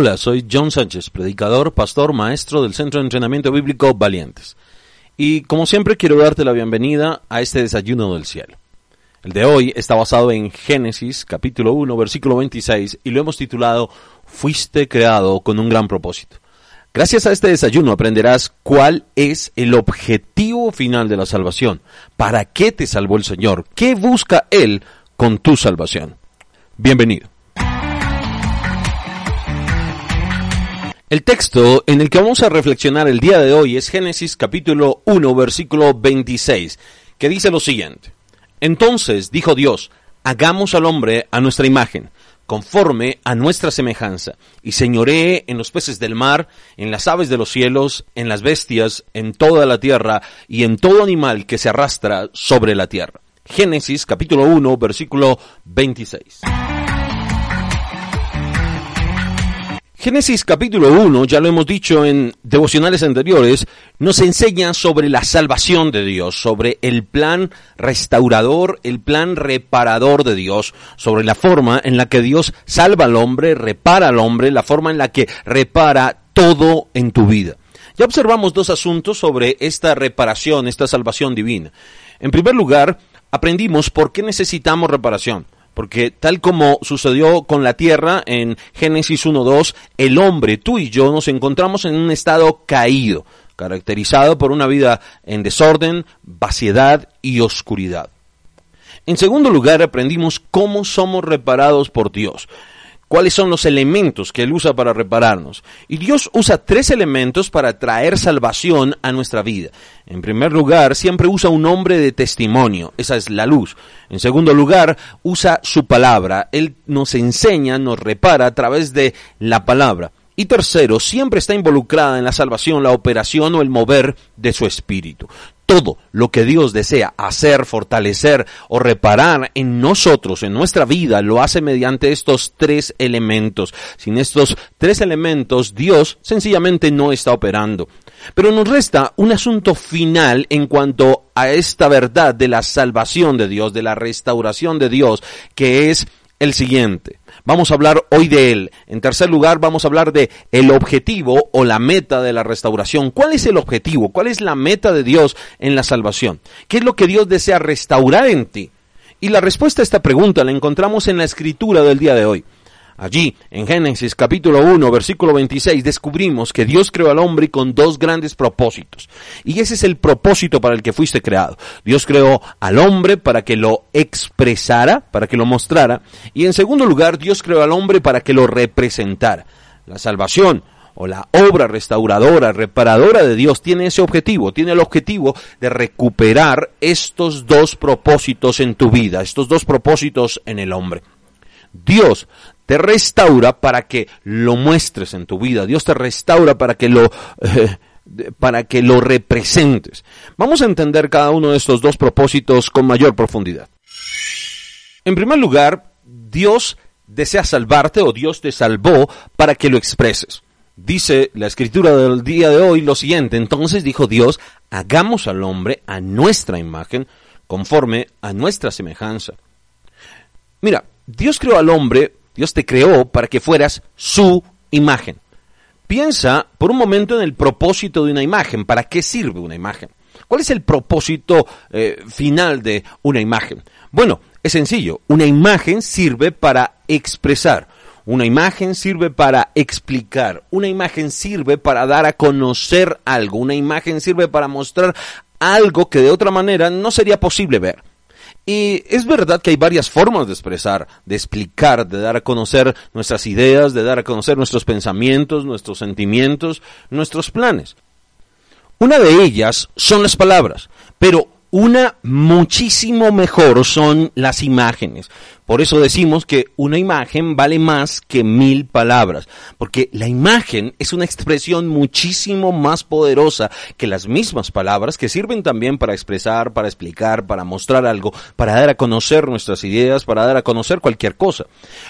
Hola, soy John Sánchez, predicador, pastor, maestro del Centro de Entrenamiento Bíblico Valientes. Y como siempre quiero darte la bienvenida a este desayuno del cielo. El de hoy está basado en Génesis capítulo 1 versículo 26 y lo hemos titulado Fuiste creado con un gran propósito. Gracias a este desayuno aprenderás cuál es el objetivo final de la salvación, para qué te salvó el Señor, qué busca Él con tu salvación. Bienvenido. El texto en el que vamos a reflexionar el día de hoy es Génesis capítulo 1 versículo 26, que dice lo siguiente. Entonces dijo Dios, hagamos al hombre a nuestra imagen, conforme a nuestra semejanza, y señoree en los peces del mar, en las aves de los cielos, en las bestias, en toda la tierra, y en todo animal que se arrastra sobre la tierra. Génesis capítulo 1 versículo 26. Génesis capítulo 1, ya lo hemos dicho en devocionales anteriores, nos enseña sobre la salvación de Dios, sobre el plan restaurador, el plan reparador de Dios, sobre la forma en la que Dios salva al hombre, repara al hombre, la forma en la que repara todo en tu vida. Ya observamos dos asuntos sobre esta reparación, esta salvación divina. En primer lugar, aprendimos por qué necesitamos reparación. Porque tal como sucedió con la tierra en Génesis 1.2, el hombre, tú y yo, nos encontramos en un estado caído, caracterizado por una vida en desorden, vaciedad y oscuridad. En segundo lugar, aprendimos cómo somos reparados por Dios cuáles son los elementos que Él usa para repararnos. Y Dios usa tres elementos para traer salvación a nuestra vida. En primer lugar, siempre usa un hombre de testimonio, esa es la luz. En segundo lugar, usa su palabra. Él nos enseña, nos repara a través de la palabra. Y tercero, siempre está involucrada en la salvación la operación o el mover de su espíritu todo lo que Dios desea hacer, fortalecer o reparar en nosotros, en nuestra vida, lo hace mediante estos tres elementos. Sin estos tres elementos, Dios sencillamente no está operando. Pero nos resta un asunto final en cuanto a esta verdad de la salvación de Dios, de la restauración de Dios, que es el siguiente. Vamos a hablar hoy de él. En tercer lugar, vamos a hablar de el objetivo o la meta de la restauración. ¿Cuál es el objetivo? ¿Cuál es la meta de Dios en la salvación? ¿Qué es lo que Dios desea restaurar en ti? Y la respuesta a esta pregunta la encontramos en la escritura del día de hoy. Allí, en Génesis capítulo 1, versículo 26, descubrimos que Dios creó al hombre con dos grandes propósitos. Y ese es el propósito para el que fuiste creado. Dios creó al hombre para que lo expresara, para que lo mostrara. Y en segundo lugar, Dios creó al hombre para que lo representara. La salvación o la obra restauradora, reparadora de Dios tiene ese objetivo, tiene el objetivo de recuperar estos dos propósitos en tu vida, estos dos propósitos en el hombre. Dios te restaura para que lo muestres en tu vida. Dios te restaura para que lo, eh, para que lo representes. Vamos a entender cada uno de estos dos propósitos con mayor profundidad. En primer lugar, Dios desea salvarte o Dios te salvó para que lo expreses. Dice la escritura del día de hoy lo siguiente, entonces dijo Dios, hagamos al hombre a nuestra imagen, conforme a nuestra semejanza. Mira, Dios creó al hombre Dios te creó para que fueras su imagen. Piensa por un momento en el propósito de una imagen. ¿Para qué sirve una imagen? ¿Cuál es el propósito eh, final de una imagen? Bueno, es sencillo. Una imagen sirve para expresar. Una imagen sirve para explicar. Una imagen sirve para dar a conocer algo. Una imagen sirve para mostrar algo que de otra manera no sería posible ver. Y es verdad que hay varias formas de expresar, de explicar, de dar a conocer nuestras ideas, de dar a conocer nuestros pensamientos, nuestros sentimientos, nuestros planes. Una de ellas son las palabras, pero una muchísimo mejor son las imágenes. Por eso decimos que una imagen vale más que mil palabras, porque la imagen es una expresión muchísimo más poderosa que las mismas palabras que sirven también para expresar, para explicar, para mostrar algo, para dar a conocer nuestras ideas, para dar a conocer cualquier cosa.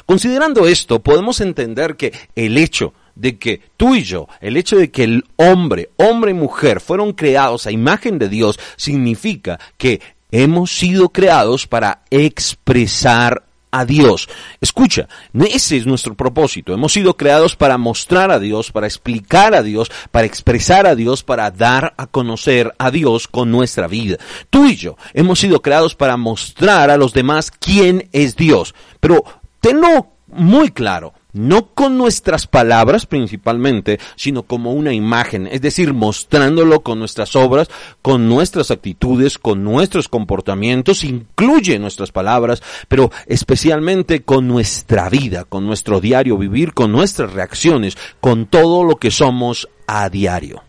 Considerando esto, podemos entender que el hecho de que tú y yo, el hecho de que el hombre, hombre y mujer fueron creados a imagen de Dios, significa que hemos sido creados para expresar a Dios. Escucha, ese es nuestro propósito. Hemos sido creados para mostrar a Dios, para explicar a Dios, para expresar a Dios, para dar a conocer a Dios con nuestra vida. Tú y yo hemos sido creados para mostrar a los demás quién es Dios. Pero tenlo muy claro no con nuestras palabras principalmente, sino como una imagen, es decir, mostrándolo con nuestras obras, con nuestras actitudes, con nuestros comportamientos, incluye nuestras palabras, pero especialmente con nuestra vida, con nuestro diario vivir, con nuestras reacciones, con todo lo que somos a diario.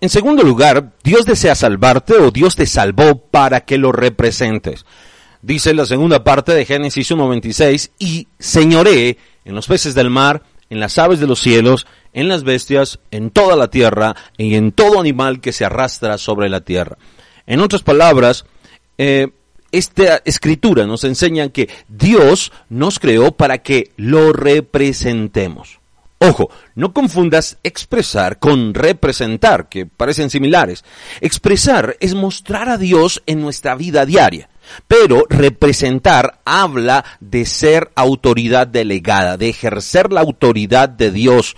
En segundo lugar, Dios desea salvarte o Dios te salvó para que lo representes dice la segunda parte de Génesis 1.26, y señoré en los peces del mar, en las aves de los cielos, en las bestias, en toda la tierra y en todo animal que se arrastra sobre la tierra. En otras palabras, eh, esta escritura nos enseña que Dios nos creó para que lo representemos. Ojo, no confundas expresar con representar, que parecen similares. Expresar es mostrar a Dios en nuestra vida diaria. Pero representar habla de ser autoridad delegada, de ejercer la autoridad de Dios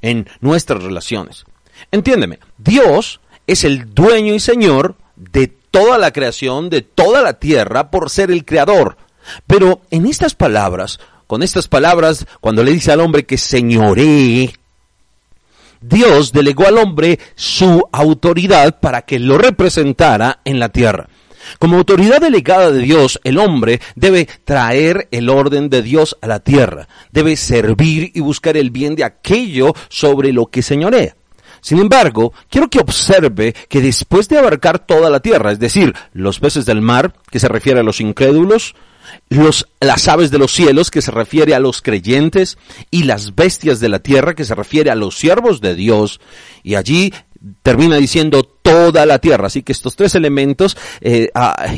en nuestras relaciones. Entiéndeme, Dios es el dueño y señor de toda la creación, de toda la tierra, por ser el creador. Pero en estas palabras, con estas palabras, cuando le dice al hombre que señoree, Dios delegó al hombre su autoridad para que lo representara en la tierra. Como autoridad delegada de Dios, el hombre debe traer el orden de Dios a la tierra, debe servir y buscar el bien de aquello sobre lo que señorea. Sin embargo, quiero que observe que después de abarcar toda la tierra, es decir, los peces del mar, que se refiere a los incrédulos, los, las aves de los cielos, que se refiere a los creyentes, y las bestias de la tierra, que se refiere a los siervos de Dios, y allí termina diciendo toda la tierra. Así que estos tres elementos eh,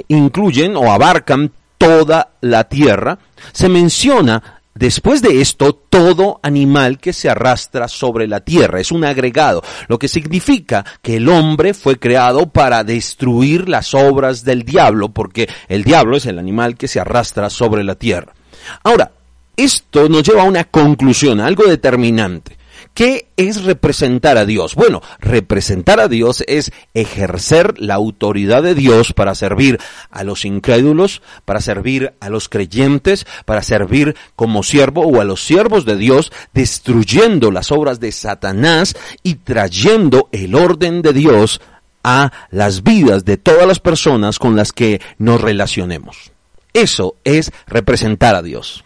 incluyen o abarcan toda la tierra. Se menciona Después de esto, todo animal que se arrastra sobre la tierra es un agregado, lo que significa que el hombre fue creado para destruir las obras del diablo, porque el diablo es el animal que se arrastra sobre la tierra. Ahora, esto nos lleva a una conclusión, algo determinante. ¿Qué es representar a Dios? Bueno, representar a Dios es ejercer la autoridad de Dios para servir a los incrédulos, para servir a los creyentes, para servir como siervo o a los siervos de Dios, destruyendo las obras de Satanás y trayendo el orden de Dios a las vidas de todas las personas con las que nos relacionemos. Eso es representar a Dios.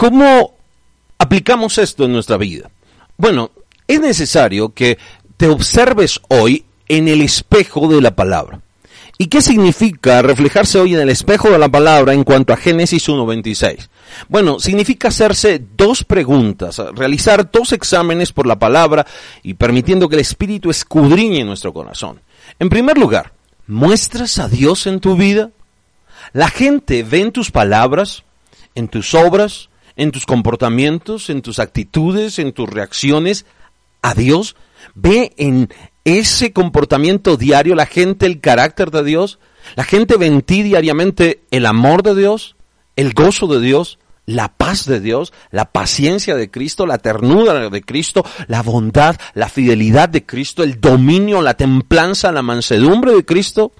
¿Cómo aplicamos esto en nuestra vida? Bueno, es necesario que te observes hoy en el espejo de la palabra. ¿Y qué significa reflejarse hoy en el espejo de la palabra en cuanto a Génesis 1.26? Bueno, significa hacerse dos preguntas, realizar dos exámenes por la palabra y permitiendo que el Espíritu escudriñe nuestro corazón. En primer lugar, ¿muestras a Dios en tu vida? ¿La gente ve en tus palabras, en tus obras, en tus comportamientos, en tus actitudes, en tus reacciones a Dios? ¿Ve en ese comportamiento diario la gente el carácter de Dios? ¿La gente ve en ti diariamente el amor de Dios, el gozo de Dios, la paz de Dios, la paciencia de Cristo, la ternura de Cristo, la bondad, la fidelidad de Cristo, el dominio, la templanza, la mansedumbre de Cristo?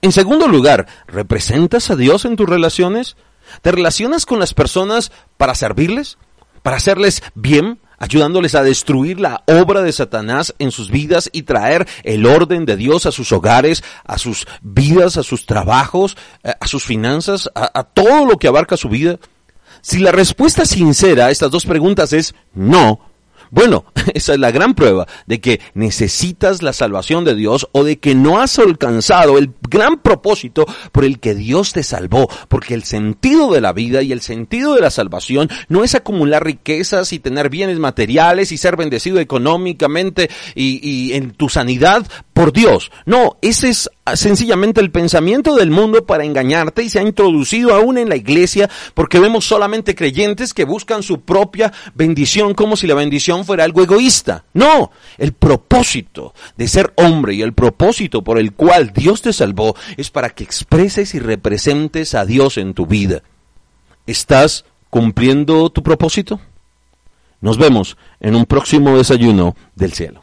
En segundo lugar, ¿representas a Dios en tus relaciones? ¿Te relacionas con las personas para servirles? ¿Para hacerles bien? ayudándoles a destruir la obra de Satanás en sus vidas y traer el orden de Dios a sus hogares, a sus vidas, a sus trabajos, eh, a sus finanzas, a, todo lo que abarca su vida? Si la respuesta sincera a estas dos preguntas es no, Bueno, esa es la gran prueba de que necesitas la salvación de Dios o de que no has alcanzado el gran propósito por el que Dios te salvó, porque el sentido de la vida y el sentido de la salvación no es acumular riquezas y tener bienes materiales y ser bendecido económicamente y, en tu sanidad por Dios. No, ese es sencillamente el pensamiento del mundo para engañarte y se ha introducido aún en la iglesia porque vemos solamente creyentes que buscan su propia bendición como si la bendición fuera algo egoísta. No, el propósito de ser hombre y el propósito por el cual Dios te salvó es para que expreses y representes a Dios en tu vida. ¿Estás cumpliendo tu propósito? Nos vemos en un próximo desayuno del cielo.